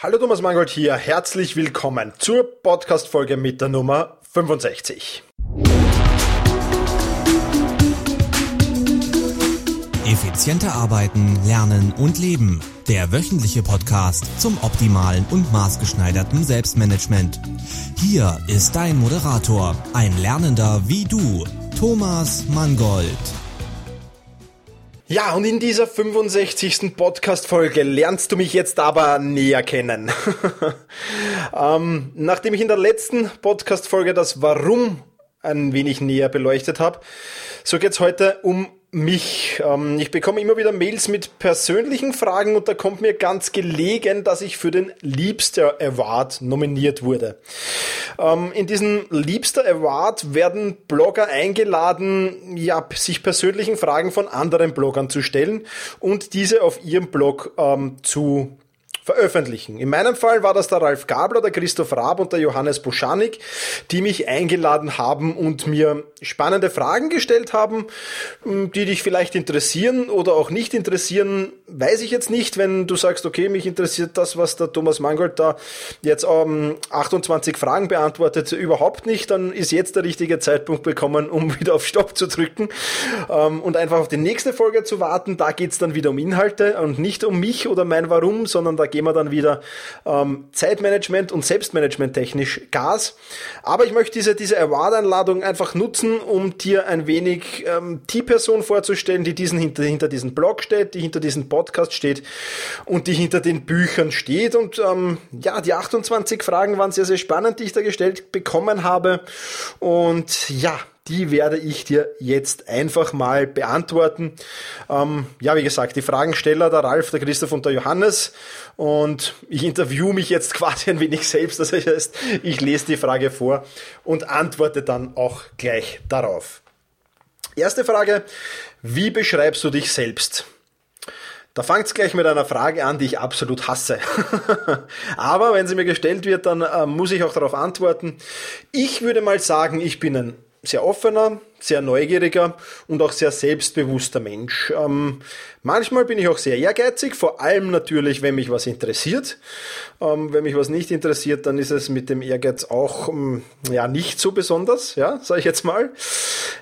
Hallo Thomas Mangold hier, herzlich willkommen zur Podcast-Folge mit der Nummer 65. Effizienter arbeiten, lernen und leben. Der wöchentliche Podcast zum optimalen und maßgeschneiderten Selbstmanagement. Hier ist dein Moderator, ein Lernender wie du, Thomas Mangold. Ja, und in dieser 65. Podcast-Folge lernst du mich jetzt aber näher kennen. ähm, nachdem ich in der letzten Podcast-Folge das Warum ein wenig näher beleuchtet habe, so geht's heute um mich. Ähm, ich bekomme immer wieder Mails mit persönlichen Fragen und da kommt mir ganz gelegen, dass ich für den Liebster Award nominiert wurde. Ähm, in diesem Liebster Award werden Blogger eingeladen, ja, sich persönlichen Fragen von anderen Bloggern zu stellen und diese auf ihrem Blog ähm, zu veröffentlichen. In meinem Fall war das der Ralf Gabler, der Christoph Raab und der Johannes Buschanik, die mich eingeladen haben und mir spannende Fragen gestellt haben, hm, die dich vielleicht interessieren oder auch nicht interessieren, weiß ich jetzt nicht. Wenn du sagst, okay, mich interessiert das, was der Thomas Mangold da jetzt ähm, 28 Fragen beantwortet, überhaupt nicht, dann ist jetzt der richtige Zeitpunkt bekommen, um wieder auf Stopp zu drücken ähm, und einfach auf die nächste Folge zu warten. Da geht's dann wieder um Inhalte und nicht um mich oder mein Warum, sondern da geht gehen wir dann wieder ähm, Zeitmanagement und Selbstmanagement technisch Gas. Aber ich möchte diese, diese Award-Einladung einfach nutzen, um dir ein wenig ähm, die Person vorzustellen, die diesen hinter, hinter diesem Blog steht, die hinter diesem Podcast steht und die hinter den Büchern steht. Und ähm, ja, die 28 Fragen waren sehr, sehr spannend, die ich da gestellt bekommen habe. Und ja, die werde ich dir jetzt einfach mal beantworten. Ähm, ja, wie gesagt, die Fragensteller, der Ralf, der Christoph und der Johannes. Und ich interview mich jetzt quasi ein wenig selbst. Das heißt, ich lese die Frage vor und antworte dann auch gleich darauf. Erste Frage, wie beschreibst du dich selbst? Da fängt es gleich mit einer Frage an, die ich absolut hasse. Aber wenn sie mir gestellt wird, dann äh, muss ich auch darauf antworten. Ich würde mal sagen, ich bin ein sehr offener, sehr neugieriger und auch sehr selbstbewusster Mensch. Ähm, manchmal bin ich auch sehr ehrgeizig, vor allem natürlich, wenn mich was interessiert. Ähm, wenn mich was nicht interessiert, dann ist es mit dem Ehrgeiz auch ähm, ja nicht so besonders, ja, sage ich jetzt mal.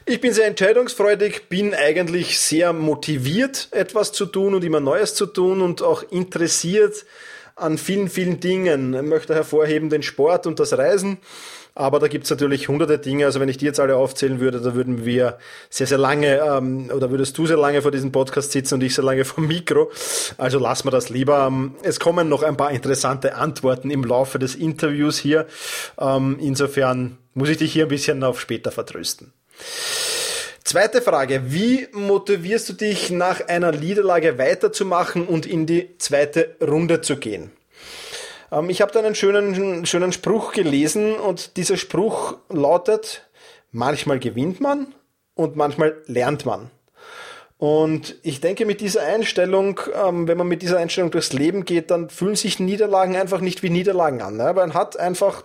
Ich bin sehr entscheidungsfreudig, bin eigentlich sehr motiviert, etwas zu tun und immer Neues zu tun und auch interessiert an vielen, vielen Dingen. Ich möchte hervorheben den Sport und das Reisen. Aber da gibt's natürlich hunderte Dinge. Also wenn ich die jetzt alle aufzählen würde, da würden wir sehr, sehr lange, ähm, oder würdest du sehr lange vor diesem Podcast sitzen und ich sehr lange vom Mikro. Also lassen wir das lieber. Ähm, es kommen noch ein paar interessante Antworten im Laufe des Interviews hier. Ähm, insofern muss ich dich hier ein bisschen auf später vertrösten. Zweite Frage. Wie motivierst du dich nach einer Niederlage weiterzumachen und in die zweite Runde zu gehen? Ähm, ich habe da einen schönen, schönen Spruch gelesen und dieser Spruch lautet, manchmal gewinnt man und manchmal lernt man. Und ich denke, mit dieser Einstellung, ähm, wenn man mit dieser Einstellung durchs Leben geht, dann fühlen sich Niederlagen einfach nicht wie Niederlagen an. Ne? Man hat einfach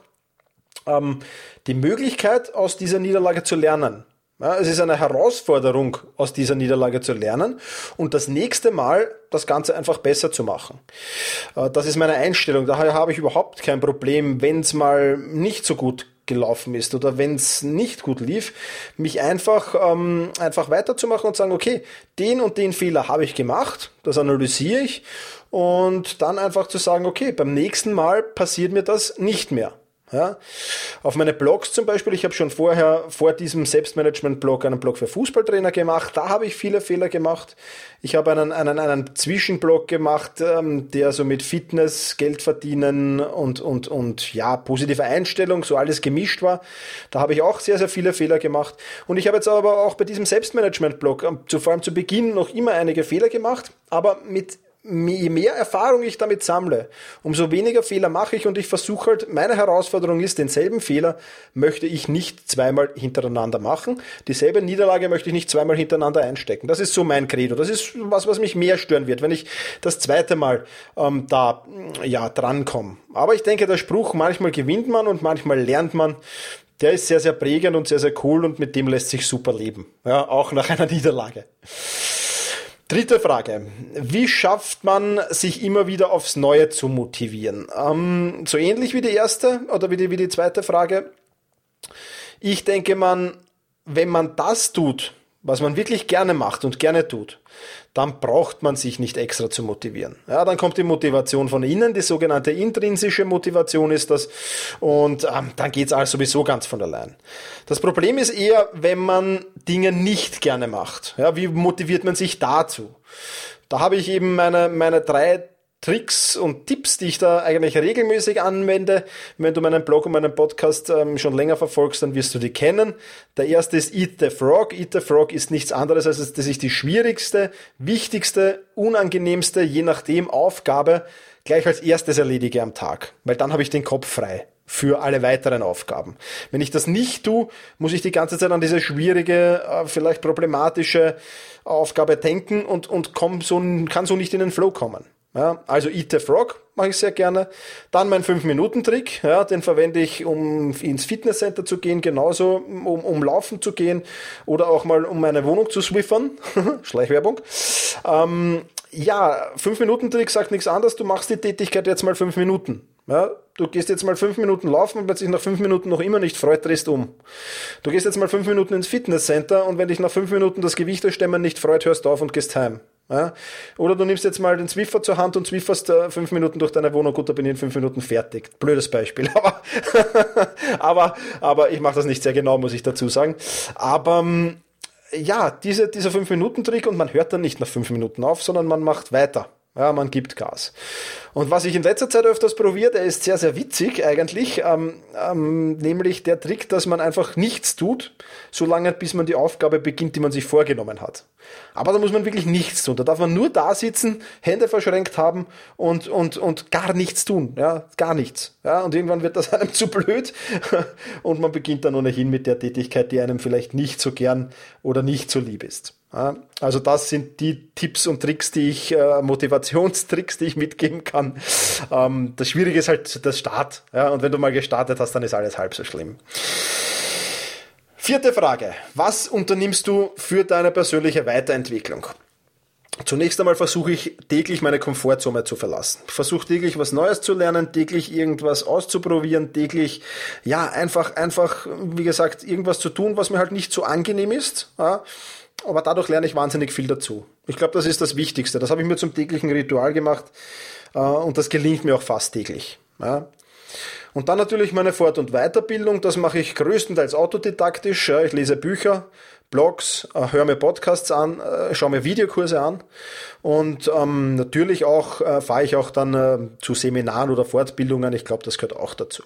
ähm, die Möglichkeit, aus dieser Niederlage zu lernen. Ja, es ist eine Herausforderung, aus dieser Niederlage zu lernen und das nächste Mal das Ganze einfach besser zu machen. Äh, das ist meine Einstellung. Daher habe ich überhaupt kein Problem, wenn es mal nicht so gut gelaufen ist oder wenn es nicht gut lief, mich einfach, ähm, einfach weiterzumachen und sagen, okay, den und den Fehler habe ich gemacht, das analysiere ich und dann einfach zu sagen, okay, beim nächsten Mal passiert mir das nicht mehr. Ja? Auf meine Blogs zum Beispiel, ich habe schon vorher vor diesem Selbstmanagement-Blog einen Blog für Fußballtrainer gemacht, da habe ich viele Fehler gemacht. Ich habe einen, einen, einen Zwischenblog gemacht, ähm, der so mit Fitness, Geld verdienen und, und, und ja, positive Einstellung, so alles gemischt war. Da habe ich auch sehr, sehr viele Fehler gemacht. Und ich habe jetzt aber auch bei diesem Selbstmanagement-Blog, ähm, vor allem zu Beginn, noch immer einige Fehler gemacht, aber mit je mehr Erfahrung ich damit sammle, umso weniger Fehler mache ich und ich versuche halt, meine Herausforderung ist, denselben Fehler möchte ich nicht zweimal hintereinander machen. Dieselbe Niederlage möchte ich nicht zweimal hintereinander einstecken. Das ist so mein Credo. Das ist was, was mich mehr stören wird, wenn ich das zweite Mal ähm, da ja drankomme. Aber ich denke, der Spruch, manchmal gewinnt man und manchmal lernt man, der ist sehr, sehr prägend und sehr, sehr cool und mit dem lässt sich super leben. Ja, auch nach einer Niederlage. Dritte Frage. Wie schafft man sich immer wieder aufs Neue zu motivieren? Ähm, so ähnlich wie die erste oder wie die, wie die zweite Frage. Ich denke, man, wenn man das tut, was man wirklich gerne macht und gerne tut, dann braucht man sich nicht extra zu motivieren. Ja, dann kommt die Motivation von innen, die sogenannte intrinsische Motivation ist das und ähm, dann geht's alles sowieso ganz von allein. Das Problem ist eher, wenn man Dinge nicht gerne macht. Ja, wie motiviert man sich dazu? Da habe ich eben meine, meine drei Tricks und Tipps, die ich da eigentlich regelmäßig anwende. Wenn du meinen Blog und meinen Podcast ähm, schon länger verfolgst, dann wirst du die kennen. Der erste ist Eat the Frog. Eat the Frog ist nichts anderes als das ist die schwierigste, wichtigste, unangenehmste, je nachdem Aufgabe gleich als erstes erledige am Tag, weil dann habe ich den Kopf frei für alle weiteren Aufgaben. Wenn ich das nicht tue, muss ich die ganze Zeit an diese schwierige, äh, vielleicht problematische Aufgabe denken und, und komm so, kann so nicht in den Flow kommen. Ja, also Eat the Frog mache ich sehr gerne. Dann mein 5-Minuten-Trick, ja, den verwende ich, um ins Fitnesscenter zu gehen, genauso um, um laufen zu gehen oder auch mal um meine Wohnung zu swiffern. Schleichwerbung. Ähm, ja, 5-Minuten-Trick sagt nichts anderes, du machst die Tätigkeit jetzt mal 5 Minuten. Ja, du gehst jetzt mal 5 Minuten laufen und wenn sich nach 5 Minuten noch immer nicht freut, drehst um. Du gehst jetzt mal 5 Minuten ins Fitnesscenter und wenn dich nach 5 Minuten das Gewichtestemmen nicht freut, hörst auf und gehst heim. Ja? Oder du nimmst jetzt mal den Zwiffer zur Hand und zwifferst äh, fünf Minuten durch deine Wohnung, gut, da bin ich in fünf Minuten fertig. Blödes Beispiel, aber, aber, aber ich mache das nicht sehr genau, muss ich dazu sagen. Aber ähm, ja, diese, dieser fünf Minuten Trick und man hört dann nicht nach fünf Minuten auf, sondern man macht weiter. Ja, man gibt Gas. Und was ich in letzter Zeit öfters probiert, der ist sehr, sehr witzig eigentlich, ähm, ähm, nämlich der Trick, dass man einfach nichts tut, solange bis man die Aufgabe beginnt, die man sich vorgenommen hat. Aber da muss man wirklich nichts tun. Da darf man nur da sitzen, Hände verschränkt haben und, und, und gar nichts tun. Ja, gar nichts. Ja, und irgendwann wird das einem zu blöd und man beginnt dann ohnehin mit der Tätigkeit, die einem vielleicht nicht so gern oder nicht so lieb ist. Also das sind die Tipps und Tricks, die ich, äh, Motivationstricks, die ich mitgeben kann. Ähm, das Schwierige ist halt das Start. Ja? Und wenn du mal gestartet hast, dann ist alles halb so schlimm. Vierte Frage. Was unternimmst du für deine persönliche Weiterentwicklung? Zunächst einmal versuche ich täglich meine Komfortzone zu verlassen. Versuche täglich was Neues zu lernen, täglich irgendwas auszuprobieren, täglich, ja, einfach, einfach, wie gesagt, irgendwas zu tun, was mir halt nicht so angenehm ist. Ja? Aber dadurch lerne ich wahnsinnig viel dazu. Ich glaube, das ist das Wichtigste. Das habe ich mir zum täglichen Ritual gemacht äh, und das gelingt mir auch fast täglich. Ja. Und dann natürlich meine Fort- und Weiterbildung. Das mache ich größtenteils autodidaktisch. Ja. Ich lese Bücher, Blogs, äh, höre mir Podcasts an, äh, schaue mir Videokurse an und ähm, natürlich auch äh, fahre ich auch dann äh, zu Seminaren oder Fortbildungen. Ich glaube, das gehört auch dazu.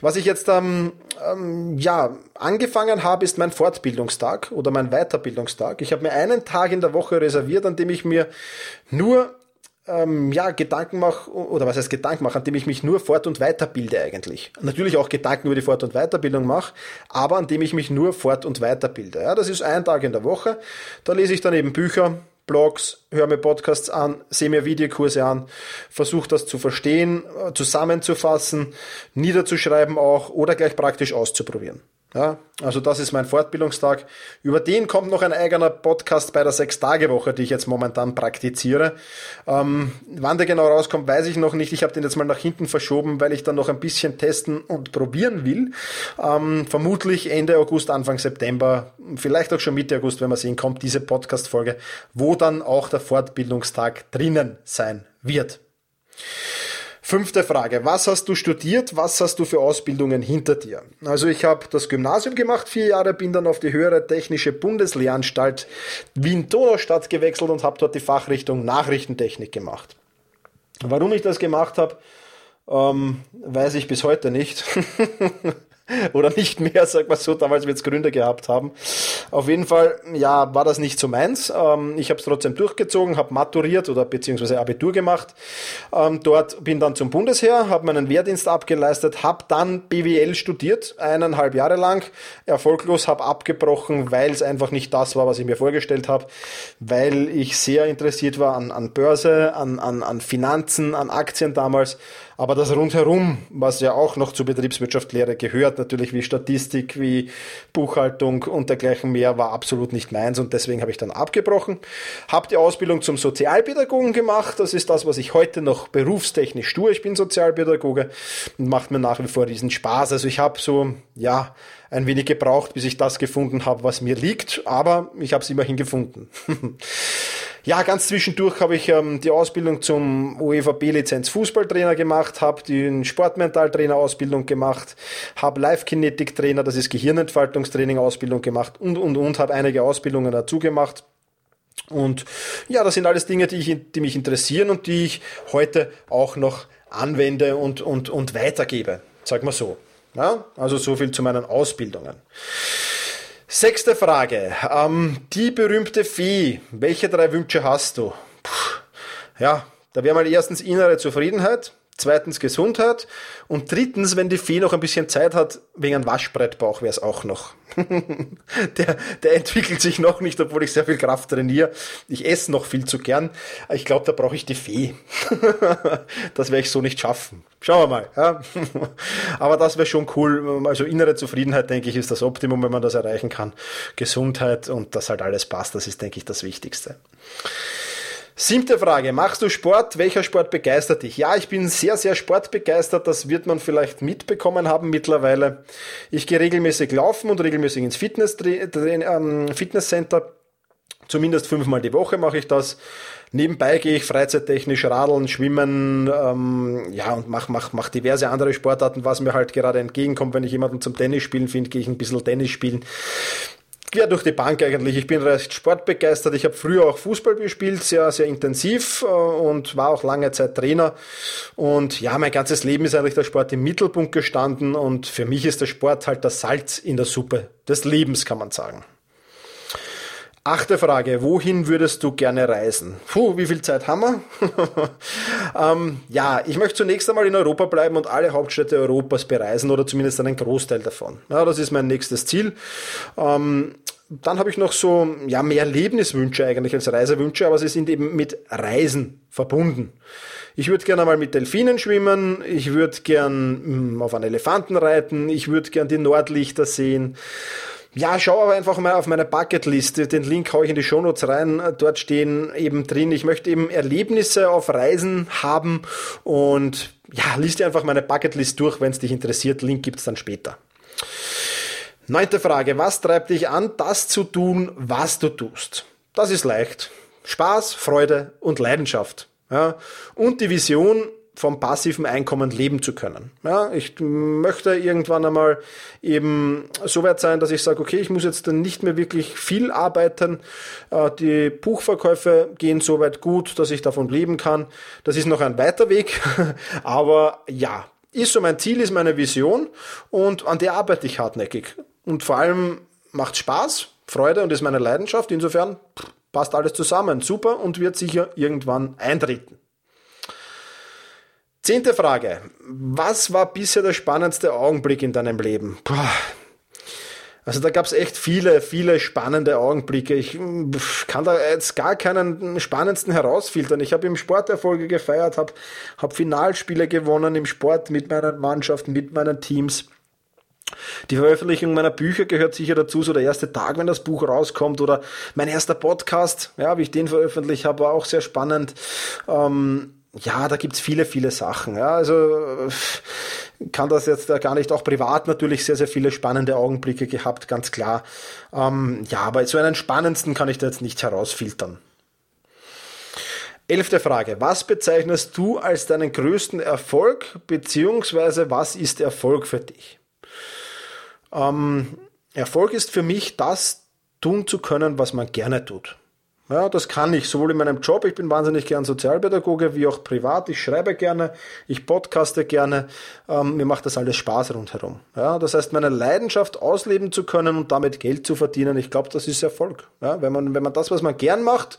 Was ich jetzt ähm, ähm, ja angefangen habe, ist mein Fortbildungstag oder mein Weiterbildungstag. Ich habe mir einen Tag in der Woche reserviert, an dem ich mir nur ähm, ja, Gedanken mache, oder was heißt Gedanken mache, an dem ich mich nur fort- und weiterbilde eigentlich. Natürlich auch Gedanken über die Fort- und Weiterbildung mache, aber an dem ich mich nur fort- und weiterbilde. Ja, das ist ein Tag in der Woche. Da lese ich dann eben Bücher, Blogs, höre mir Podcasts an, sehe mir Videokurse an, versuche das zu verstehen, äh, zusammenzufassen, niederzuschreiben auch oder gleich praktisch auszuprobieren. Ja, also das ist mein Fortbildungstag. Über den kommt noch ein eigener Podcast bei der Sechs-Tage-Woche, die ich jetzt momentan praktiziere. Ähm, wann der genau rauskommt, weiß ich noch nicht. Ich habe den jetzt mal nach hinten verschoben, weil ich dann noch ein bisschen testen und probieren will. Ähm, vermutlich Ende August, Anfang September, vielleicht auch schon Mitte August, wenn wir sehen, kommt diese Podcast-Folge, wo dann auch der Fortbildungstag drinnen sein wird. Fünfte Frage. Was hast du studiert? Was hast du für Ausbildungen hinter dir? Also ich habe das Gymnasium gemacht, vier Jahre, bin dann auf die höhere technische Bundeslehranstalt Wien-Donaustadt gewechselt und habe dort die Fachrichtung Nachrichtentechnik gemacht. Warum ich das gemacht habe, ähm, weiß ich bis heute nicht. oder nicht mehr, sag mal so, damals wird es Gründe gehabt haben. Auf jeden Fall, ja, war das nicht so meins. Ähm, ich habe es trotzdem durchgezogen, habe maturiert oder beziehungsweise Abitur gemacht. Ähm, dort bin dann zum Bundesheer, habe meinen Wehrdienst abgeleistet, habe dann BWL studiert, eineinhalb Jahre lang, erfolglos, habe abgebrochen, weil es einfach nicht das war, was ich mir vorgestellt habe, weil ich sehr interessiert war an, an Börse, an, an, an Finanzen, an Aktien damals Aber das rundherum, was ja auch noch zur Betriebswirtschaftslehre gehört, natürlich wie Statistik, wie Buchhaltung und dergleichen mehr, war absolut nicht meins und deswegen habe ich dann abgebrochen. Habe die Ausbildung zum Sozialpädagogen gemacht. Das ist das, was ich heute noch berufstechnisch tue. Ich bin Sozialpädagoge und macht mir nach wie vor riesen Spaß. Also ich habe so, ja, ein wenig gebraucht, bis ich das gefunden habe, was mir liegt, aber ich habe es immerhin gefunden. ja, ganz zwischendurch habe ich ähm, die Ausbildung zum UEFA-B-Lizenz Fußballtrainer gemacht, habe die Sportmentaltrainer-Ausbildung gemacht, habe Live-Kinetik-Trainer, das ist Gehirnentfaltungstraining-Ausbildung gemacht und, und, und, habe einige Ausbildungen dazu gemacht. Und ja, das sind alles Dinge, die, ich, die mich interessieren und die ich heute auch noch anwende und, und, und weitergebe. Sag mal so. Ja, also so viel zu meinen Ausbildungen. Sechste Frage. Ähm, die berühmte Fee. Welche drei Wünsche hast du? Puh. Ja, da wäre mal erstens innere Zufriedenheit, zweitens Gesundheit und drittens, wenn die Fee noch ein bisschen Zeit hat, wegen einem Waschbrettbauch wäre es auch noch. der, der entwickelt sich noch nicht, obwohl ich sehr viel Kraft trainiere. Ich esse noch viel zu gern. Ich glaube, da brauche ich die Fee. das werde ich so nicht schaffen. Schauen wir mal. Ja. Aber das wäre schon cool. Also innere Zufriedenheit, denke ich, ist das Optimum, wenn man das erreichen kann. Gesundheit und dass halt alles passt, das ist, denke ich, das Wichtigste. Siebte Frage. Machst du Sport? Welcher Sport begeistert dich? Ja, ich bin sehr, sehr sportbegeistert. Das wird man vielleicht mitbekommen haben mittlerweile. Ich gehe regelmäßig laufen und regelmäßig ins Fitness, ähm, Fitnesscenter. Zumindest fünfmal die Woche mache ich das. Nebenbei gehe ich freizeittechnisch radeln, schwimmen, ähm, ja, und mach, mach, mach diverse andere Sportarten, was mir halt gerade entgegenkommt. Wenn ich jemanden zum Tennis spielen finde, gehe ich ein bisschen Tennis spielen quer durch die Bank eigentlich. Ich bin recht sportbegeistert. Ich habe früher auch Fußball gespielt, sehr, sehr intensiv äh, und war auch lange Zeit Trainer. Und ja, mein ganzes Leben ist eigentlich der Sport im Mittelpunkt gestanden und für mich ist der Sport halt das Salz in der Suppe des Lebens, kann man sagen. Achte Frage, wohin würdest du gerne reisen? Puh, wie viel Zeit haben wir? ähm, ja, ich möchte zunächst einmal in Europa bleiben und alle Hauptstädte Europas bereisen oder zumindest einen Großteil davon. Ja, das ist mein nächstes Ziel. Ähm, dann habe ich noch so ja, mehr Erlebniswünsche eigentlich als Reisewünsche, aber sie sind eben mit Reisen verbunden. Ich würde gerne mal mit Delfinen schwimmen, ich würde gern hm, auf einen Elefanten reiten, ich würde gern die Nordlichter sehen. Ja, schau aber einfach mal auf meine Bucketliste. Den Link haue ich in die Shownotes rein. Dort stehen eben drin, ich möchte eben Erlebnisse auf Reisen haben und ja, liest dir einfach meine Bucketlist durch, wenn es dich interessiert. Link gibt's dann später. Neunte Frage. Was treibt dich an, das zu tun, was du tust? Das ist leicht. Spaß, Freude und Leidenschaft. Ja. Und die Vision, vom passiven Einkommen leben zu können. Ja, ich möchte irgendwann einmal eben so weit sein, dass ich sage, okay, ich muss jetzt dann nicht mehr wirklich viel arbeiten. Äh, die Buchverkäufe gehen so weit gut, dass ich davon leben kann. Das ist noch ein weiter Weg, aber ja, ist so mein Ziel, ist meine Vision und an der arbeite ich hartnäckig. Und vor allem macht Spaß, Freude und ist meine Leidenschaft. Insofern passt alles zusammen. Super und wird sicher irgendwann eintreten. Zehnte Frage. Was war bisher der spannendste Augenblick in deinem Leben? Puh. Also da gab es echt viele, viele spannende Augenblicke. Ich kann da jetzt gar keinen spannendsten herausfiltern. Ich habe im Sport Erfolge gefeiert, habe hab Finalspiele gewonnen im Sport mit meinen Mannschaften, mit meinen Teams. Die Veröffentlichung meiner Bücher gehört sicher dazu, so der erste Tag, wenn das Buch rauskommt oder mein erster Podcast, ja, wie ich den veröffentlicht habe, war auch sehr spannend. Ähm, ja, da gibt's viele, viele Sachen. Ja, also kann das jetzt gar nicht, auch privat natürlich sehr, sehr viele spannende Augenblicke gehabt, ganz klar. Ähm, ja, aber so einen spannendsten kann ich da jetzt nicht herausfiltern. Elfte Frage. Was bezeichnest du als deinen größten Erfolg, beziehungsweise was ist Erfolg für dich? Ähm, Erfolg ist für mich das tun zu können, was man gerne tut. Ja, das kann ich, sowohl in meinem Job, ich bin wahnsinnig gern Sozialpädagoge, wie auch privat. Ich schreibe gerne, ich podcaste gerne, ähm, mir macht das alles Spaß rundherum. Ja, das heißt, meine Leidenschaft ausleben zu können und damit Geld zu verdienen, ich glaube, das ist Erfolg. Ja, wenn, man, wenn man das, was man gern macht,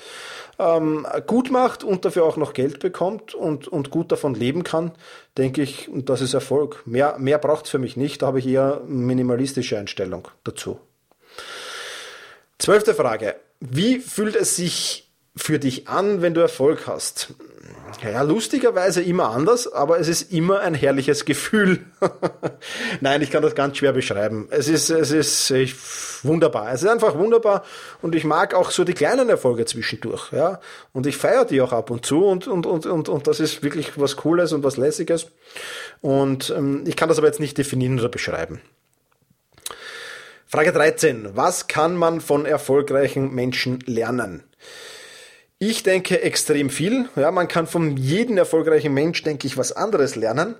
ähm, gut macht und dafür auch noch Geld bekommt und, und gut davon leben kann, denke ich, das ist Erfolg. Mehr, mehr braucht es für mich nicht, da habe ich eher minimalistische Einstellung dazu. Zwölfte Frage. Wie fühlt es sich für dich an, wenn du Erfolg hast? ja, lustigerweise immer anders, aber es ist immer ein herrliches Gefühl. Nein, ich kann das ganz schwer beschreiben. Es ist, es ist ich, wunderbar. Es ist einfach wunderbar und ich mag auch so die kleinen Erfolge zwischendurch, ja. Und ich feiere die auch ab und zu und, und, und, und, und das ist wirklich was Cooles und was Lässiges. Und ähm, ich kann das aber jetzt nicht definieren oder beschreiben. Frage 13. Was kann man von erfolgreichen Menschen lernen? Ich denke extrem viel. Ja, man kann von jedem erfolgreichen Mensch, denke ich, was anderes lernen.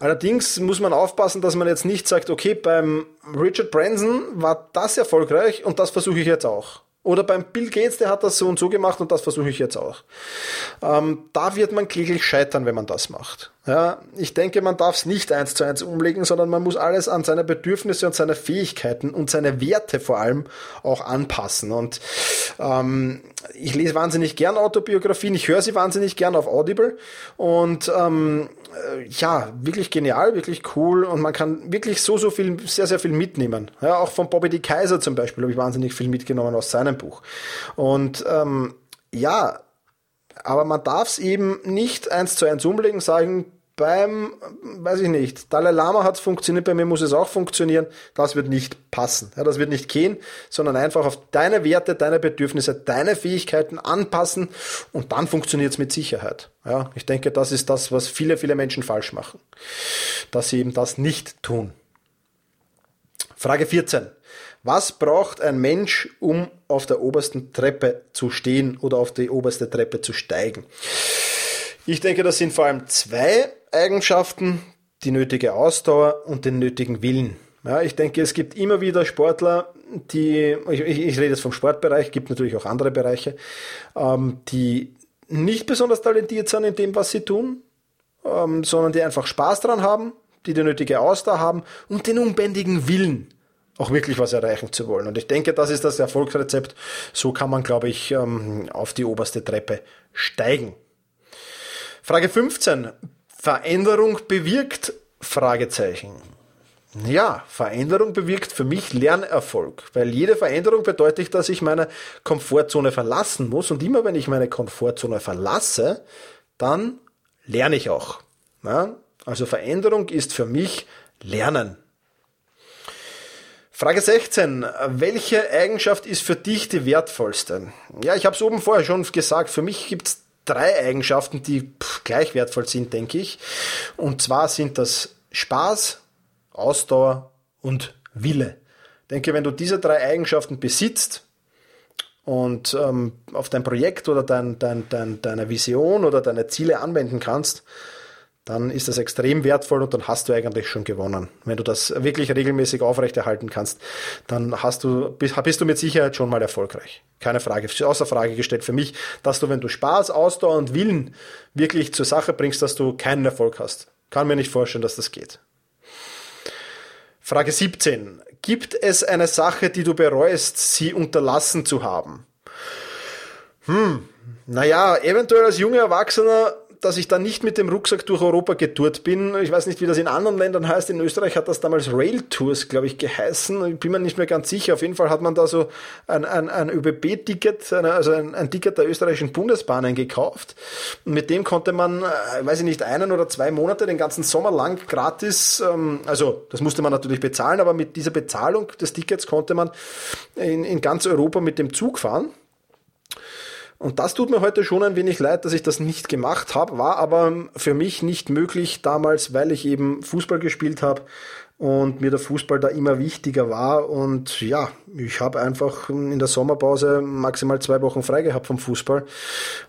Allerdings muss man aufpassen, dass man jetzt nicht sagt, okay, beim Richard Branson war das erfolgreich und das versuche ich jetzt auch. Oder beim Bill Gates, der hat das so und so gemacht und das versuche ich jetzt auch. Ähm, da wird man kläglich scheitern, wenn man das macht. Ja, ich denke, man darf es nicht eins zu eins umlegen, sondern man muss alles an seine Bedürfnisse und seine Fähigkeiten und seine Werte vor allem auch anpassen. Und ähm, ich lese wahnsinnig gern Autobiografien, ich höre sie wahnsinnig gern auf Audible und ähm, äh, ja, wirklich genial, wirklich cool und man kann wirklich so, so viel, sehr, sehr viel mitnehmen. Ja, auch von Bobby D. Kaiser zum Beispiel habe ich wahnsinnig viel mitgenommen aus seinem Buch. Und ähm, ja, aber man darf es eben nicht eins zu eins umlegen, sagen, beim, weiß ich nicht, Dalai Lama hat es funktioniert, bei mir muss es auch funktionieren. Das wird nicht passen. Ja, das wird nicht gehen, sondern einfach auf deine Werte, deine Bedürfnisse, deine Fähigkeiten anpassen und dann funktioniert es mit Sicherheit. Ja, ich denke, das ist das, was viele, viele Menschen falsch machen. Dass sie eben das nicht tun. Frage 14. Was braucht ein Mensch, um auf der obersten Treppe zu stehen oder auf die oberste Treppe zu steigen? Ich denke, das sind vor allem zwei Eigenschaften, die nötige Ausdauer und den nötigen Willen. Ja, ich denke, es gibt immer wieder Sportler, die, ich, ich rede jetzt vom Sportbereich, gibt natürlich auch andere Bereiche, ähm, die nicht besonders talentiert sind in dem, was sie tun, ähm, sondern die einfach Spaß dran haben, die die nötige Ausdauer haben und den unbändigen Willen, auch wirklich was erreichen zu wollen. Und ich denke, das ist das Erfolgsrezept. So kann man, glaube ich, ähm, auf die oberste Treppe steigen. Frage 15. Veränderung bewirkt? Fragezeichen. Ja, Veränderung bewirkt für mich Lernerfolg, weil jede Veränderung bedeutet, dass ich meine Komfortzone verlassen muss und immer wenn ich meine Komfortzone verlasse, dann lerne ich auch. Ja? Also Veränderung ist für mich Lernen. Frage 16. Welche Eigenschaft ist für dich die wertvollste? Ja, ich habe es oben vorher schon gesagt. Für mich gibt es drei Eigenschaften, die gleich wertvoll sind, denke ich. Und zwar sind das Spaß, Ausdauer und Wille. Ich denke, wenn du diese drei Eigenschaften besitzt und ähm, auf dein Projekt oder dein, dein, dein, deine Vision oder deine Ziele anwenden kannst, dann ist das extrem wertvoll und dann hast du eigentlich schon gewonnen. Wenn du das wirklich regelmäßig aufrechterhalten kannst, dann hast du, bist du mit Sicherheit schon mal erfolgreich. Keine Frage, außer Frage gestellt für mich, dass du, wenn du Spaß, Ausdauer und Willen wirklich zur Sache bringst, dass du keinen Erfolg hast. Kann mir nicht vorstellen, dass das geht. Frage 17. Gibt es eine Sache, die du bereust, sie unterlassen zu haben? Hm, naja, eventuell als junger Erwachsener dass ich dann nicht mit dem Rucksack durch Europa getourt bin. Ich weiß nicht, wie das in anderen Ländern heißt. In Österreich hat das damals Rail Tours, glaube ich, geheißen. Ich bin mir nicht mehr ganz sicher. Auf jeden Fall hat man da so ein, ein, ein ÖBB-Ticket, also ein, ein, Ticket der österreichischen Bundesbahnen gekauft. Und mit dem konnte man, äh, weiß ich nicht, einen oder zwei Monate, den ganzen Sommer lang gratis, ähm, also das musste man natürlich bezahlen, aber mit dieser Bezahlung des Tickets konnte man in, in ganz Europa mit dem Zug fahren. Und das tut mir heute schon ein wenig leid, dass ich das nicht gemacht habe, war aber für mich nicht möglich damals, weil ich eben Fußball gespielt habe und mir der Fußball da immer wichtiger war. Und ja, ich habe einfach in der Sommerpause maximal zwei Wochen frei gehabt vom Fußball.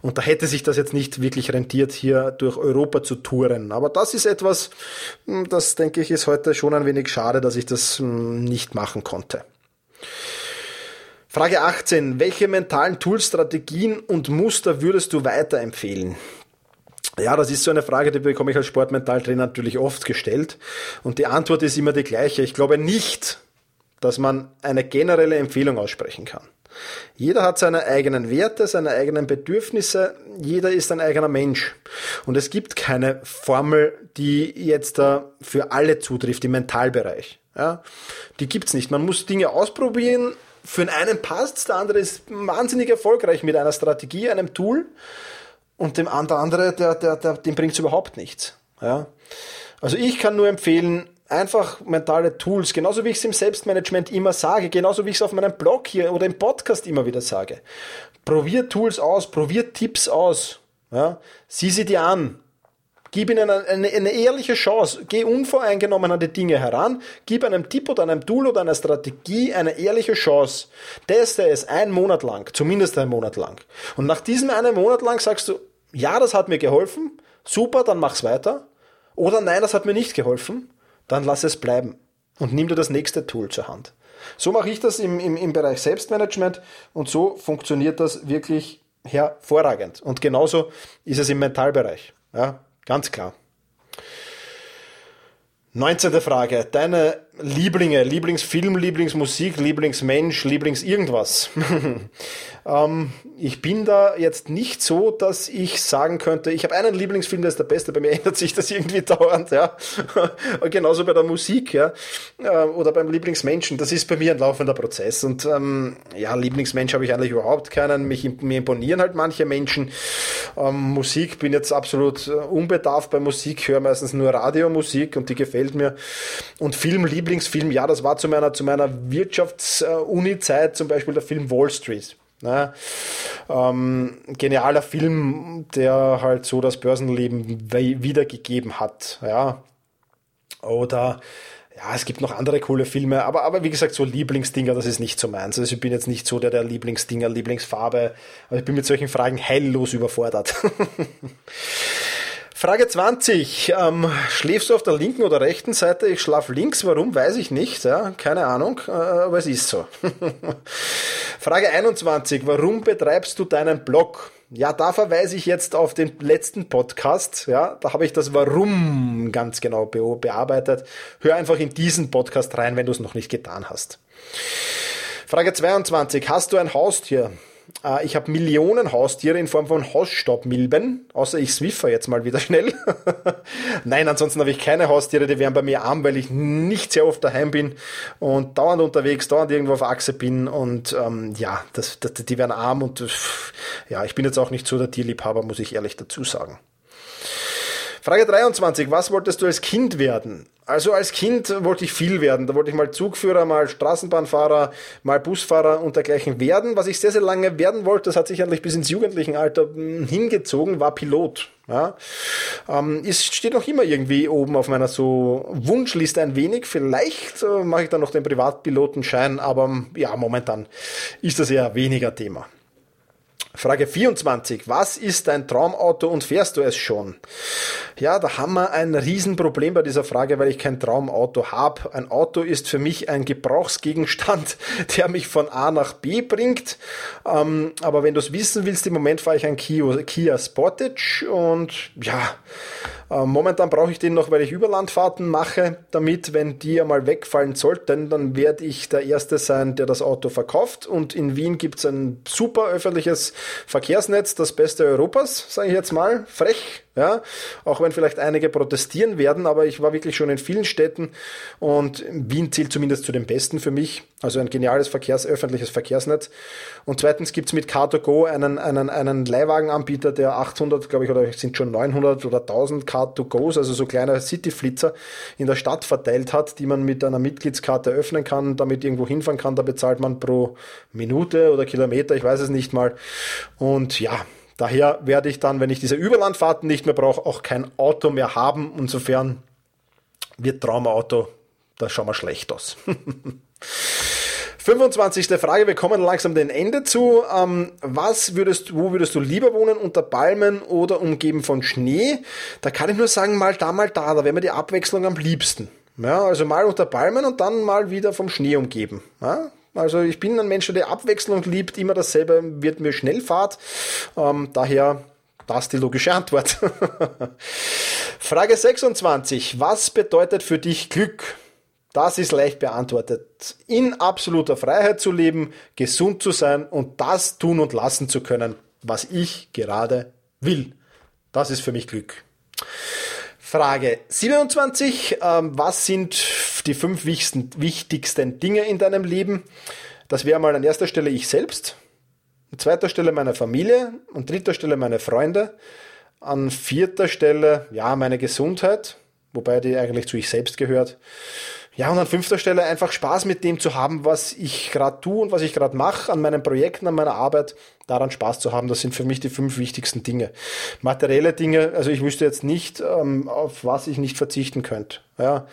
Und da hätte sich das jetzt nicht wirklich rentiert, hier durch Europa zu touren. Aber das ist etwas, das denke ich, ist heute schon ein wenig schade, dass ich das hm, nicht machen konnte. Frage 18. Welche mentalen Tools, Strategien und Muster würdest du weiterempfehlen? Ja, das ist so eine Frage, die bekomme ich als Sportmentaltrainer natürlich oft gestellt. Und die Antwort ist immer die gleiche. Ich glaube nicht, dass man eine generelle Empfehlung aussprechen kann. Jeder hat seine eigenen Werte, seine eigenen Bedürfnisse, jeder ist ein eigener Mensch. Und es gibt keine Formel, die jetzt da für alle zutrifft im Mentalbereich. Ja, die gibt's nicht. Man muss Dinge ausprobieren, für den einen passt der andere ist wahnsinnig erfolgreich mit einer Strategie, einem Tool. und dem andere, der, der, der, dem bringt es überhaupt nichts. Ja? Also ich kann nur empfehlen, einfach mentale Tools, genauso wie ich es im Selbstmanagement immer sage, genauso wie ich es auf meinem Blog hier oder im Podcast immer wieder sage. Probier Tools aus, probier Tipps aus. Ja? Sieh sie dir an. Gib ihnen eine, eine, eine, ehrliche Chance. Geh unvoreingenommen an die Dinge heran. Gib einem Tipp oder einem Tool oder einer Strategie eine ehrliche Chance. Teste es einen Monat lang, zumindest einen Monat lang. Und nach diesem einen Monat lang sagst du, ja, das hat mir geholfen. Super, dann mach's weiter. Oder nein, das hat mir nicht geholfen dann lass es bleiben und nimm dir das nächste Tool zur Hand. So mache ich das im, im, im Bereich Selbstmanagement und so funktioniert das wirklich hervorragend. Und genauso ist es im Mentalbereich. Ja, ganz klar. 19. Frage. Deine Lieblinge, Lieblingsfilm, Lieblingsmusik, Lieblingsmensch, Lieblings irgendwas. ähm, ich bin da jetzt nicht so, dass ich sagen könnte, ich habe einen Lieblingsfilm, der ist der beste, bei mir ändert sich das irgendwie dauernd, ja. Genauso bei der Musik, ja. Äh, oder beim Lieblingsmenschen, das ist bei mir ein laufender Prozess. Und ähm, ja, Lieblingsmensch habe ich eigentlich überhaupt keinen. Mich, mir imponieren halt manche Menschen. Ähm, Musik bin jetzt absolut äh, unbedarft bei Musik, höre meistens nur Radiomusik und die gefällt mir. Und Film, Lieblingsfilm, ja, das war zu meiner, zu meiner Wirtschafts-Uni-Zeit zum Beispiel der Film Wall Street. Ne? Ähm, genialer Film, der halt so das Börsenleben wiedergegeben hat. Ja. Oder ja, es gibt noch andere coole Filme, aber, aber wie gesagt, so Lieblingsdinger, das ist nicht so meins. Also ich bin jetzt nicht so der, der Lieblingsdinger, Lieblingsfarbe. Also ich bin mit solchen Fragen heillos überfordert. Frage 20. Ähm, schläfst du auf der linken oder rechten Seite? Ich schlaf links. Warum? Weiß ich nicht. Ja, keine Ahnung, äh, aber es ist so. Frage 21. Warum betreibst du deinen Blog? Ja, da verweise ich jetzt auf den letzten Podcast. Ja, da habe ich das Warum ganz genau bearbeitet. Hör einfach in diesen Podcast rein, wenn du es noch nicht getan hast. Frage 22. Hast du ein Haustier? Äh, ich habe Millionen Haustiere in Form von Hausstaubmilben, außer ich swiffer jetzt mal wieder schnell. Nein, ansonsten habe ich keine Haustiere, die wären bei mir arm, weil ich nicht sehr oft daheim bin und dauernd unterwegs, dauernd irgendwo auf Achse bin und ähm, ja, das, das, die wären arm und ja, ich bin jetzt auch nicht so der Tierliebhaber, muss ich ehrlich dazu sagen. Frage 23. Was wolltest du als Kind werden? Also als Kind wollte ich viel werden. Da wollte ich mal Zugführer, mal Straßenbahnfahrer, mal Busfahrer und dergleichen werden. Was ich sehr, sehr lange werden wollte, das hat sich eigentlich bis ins Jugendlichenalter hm, hingezogen, war Pilot. Ja, ähm, ist, steht noch immer irgendwie oben auf meiner so Wunschliste ein wenig. Vielleicht äh, mache ich dann noch den Privatpilotenschein, aber ja, momentan ist das eher weniger Thema. Frage 24. Was ist dein Traumauto und fährst du es schon? Ja, da haben wir ein Riesenproblem bei dieser Frage, weil ich kein Traumauto habe. Ein Auto ist für mich ein Gebrauchsgegenstand, der mich von A nach B bringt. Ähm, aber wenn du es wissen willst, im Moment fahre ich ein Kia, Kia Sportage und ja, momentan brauche ich den noch, weil ich Überlandfahrten mache, damit, wenn die einmal wegfallen sollten, dann werde ich der Erste sein, der das Auto verkauft. Und in Wien gibt es ein super öffentliches Verkehrsnetz, das beste Europas, sage ich jetzt mal. Frech, ja, auch wenn vielleicht einige protestieren werden, aber ich war wirklich schon in vielen Städten und Wien zählt zumindest zu den besten für mich. Also ein geniales Verkehrs, öffentliches Verkehrsnetz. Und zweitens gibt's mit Car2Go einen, einen, einen Leihwagenanbieter, der 800, glaube ich, oder sind schon 900 oder 1000 Car2Gos, also so kleine Cityflitzer in der Stadt verteilt hat, die man mit einer Mitgliedskarte öffnen kann, damit irgendwo hinfahren kann. Da bezahlt man pro Minute oder Kilometer, ich weiß es nicht mal. Und ja, Daher werde ich dann, wenn ich diese Überlandfahrten nicht mehr brauche, auch kein Auto mehr haben. Insofern wird Traumauto, da schauen wir schlecht aus. 25. Frage, wir kommen langsam dem Ende zu. Ähm, was würdest, wo würdest du lieber wohnen? Unter Palmen oder umgeben von Schnee? Da kann ich nur sagen, mal da, mal da. Da wäre mir die Abwechslung am liebsten. Ja, also mal unter Palmen und dann mal wieder vom Schnee umgeben. Ja, also ich bin ein Mensch, der Abwechslung liebt, immer dasselbe wird mir Schnellfahrt. Ähm, daher das die logische Antwort. Frage 26. Was bedeutet für dich Glück? Das ist leicht beantwortet. In absoluter Freiheit zu leben, gesund zu sein und das tun und lassen zu können, was ich gerade will. Das ist für mich Glück. Frage 27. Ähm, was sind die fünf wichtigsten, wichtigsten Dinge in deinem Leben? Das wäre mal an erster Stelle ich selbst. an zweiter Stelle meine Familie, an dritter Stelle meine Freunde, an vierter Stelle, ja, meine Gesundheit, wobei die eigentlich zu ich selbst gehört. Ja, und an fünfter Stelle einfach Spaß mit dem zu haben, was ich gerade tue und was ich gerade mache, an meinen Projekten, an meiner Arbeit, daran Spaß zu haben. Das sind für mich die fünf wichtigsten Dinge. Materielle Dinge, also ich wüsste jetzt nicht, ähm, auf was ich nicht verzichten könnte. Ja,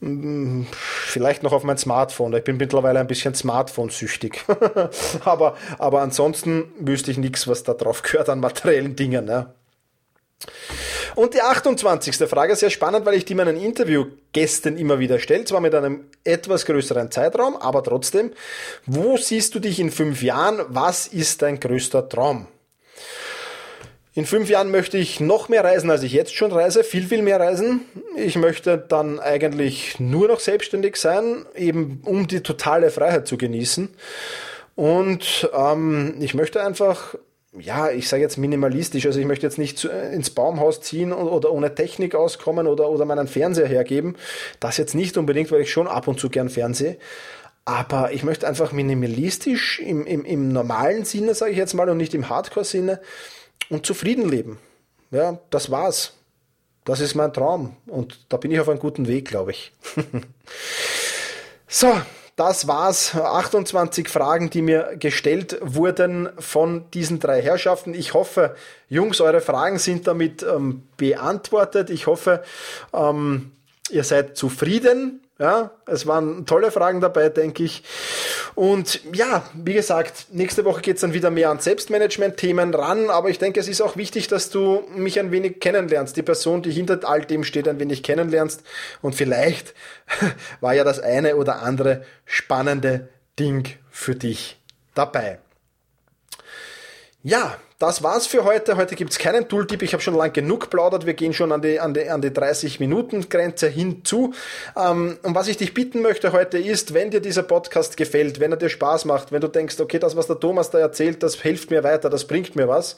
mm, vielleicht noch auf mein Smartphone. Ich bin mittlerweile ein bisschen Smartphone-süchtig. aber, aber ansonsten wüsste ich nichts, was da drauf gehört an materiellen Dingen. Ja. Und die 28. Frage, sehr spannend, weil ich die meinen Interviewgästen immer wieder stelle, zwar mit einem etwas größeren Zeitraum, aber trotzdem, wo siehst du dich in fünf Jahren? Was ist dein größter Traum? In fünf Jahren möchte ich noch mehr reisen, als ich jetzt schon reise, viel, viel mehr reisen. Ich möchte dann eigentlich nur noch selbstständig sein, eben um die totale Freiheit zu genießen. Und ähm, ich möchte einfach ja, ich sage jetzt minimalistisch, also ich möchte jetzt nicht äh, ins Baumhaus ziehen oder ohne Technik auskommen oder, oder meinen Fernseher hergeben. Das jetzt nicht unbedingt, weil ich schon ab und zu gern Fernsehe. Aber ich möchte einfach minimalistisch im, im, im normalen Sinne, sage ich jetzt mal, und nicht im Hardcore-Sinne und zufrieden leben. Ja, das war's. Das ist mein Traum. Und da bin ich auf einem guten Weg, glaube ich. so, das war's. 28 Fragen, die mir gestellt wurden von diesen drei Herrschaften. Ich hoffe, Jungs, eure Fragen sind damit ähm, beantwortet. Ich hoffe, ähm, ihr seid zufrieden ja, es waren tolle Fragen dabei, denke ich. Und ja, wie gesagt, nächste Woche geht es dann wieder mehr an Selbstmanagement-Themen ran, aber ich denke, es ist auch wichtig, dass du mich ein wenig kennenlernst, die Person, die hinter all dem steht, ein wenig kennenlernst. Und vielleicht war ja das eine oder andere spannende Ding für dich dabei. Ja, das war's für heute. Heute gibt's keinen Tooltip. Ich habe schon lang genug plaudert. Wir gehen schon an die, an die, an die 30-Minuten-Grenze hinzu. Ähm, und was ich dich bitten möchte heute ist, wenn dir dieser Podcast gefällt, wenn er dir Spaß macht, wenn du denkst, okay, das, was der Thomas da erzählt, das hilft mir weiter, das bringt mir was,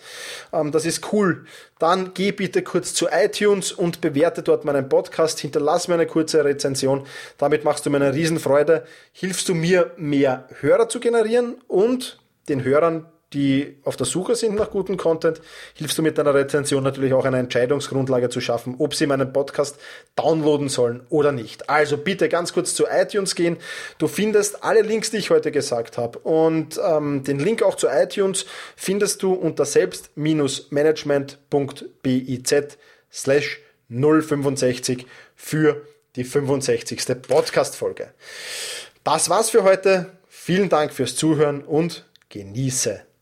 ähm, das ist cool, dann geh bitte kurz zu iTunes und bewerte dort meinen Podcast, hinterlass mir eine kurze Rezension. Damit machst du mir eine Riesenfreude, hilfst du mir, mehr Hörer zu generieren und den Hörern die auf der Suche sind nach gutem Content, hilfst du mit deiner Rezension natürlich auch eine Entscheidungsgrundlage zu schaffen, ob sie meinen Podcast downloaden sollen oder nicht. Also bitte ganz kurz zu iTunes gehen. Du findest alle Links, die ich heute gesagt habe. Und ähm, den Link auch zu iTunes findest du unter selbst-management.biz slash 065 für die 65. Podcast-Folge. Das war's für heute. Vielen Dank fürs Zuhören und genieße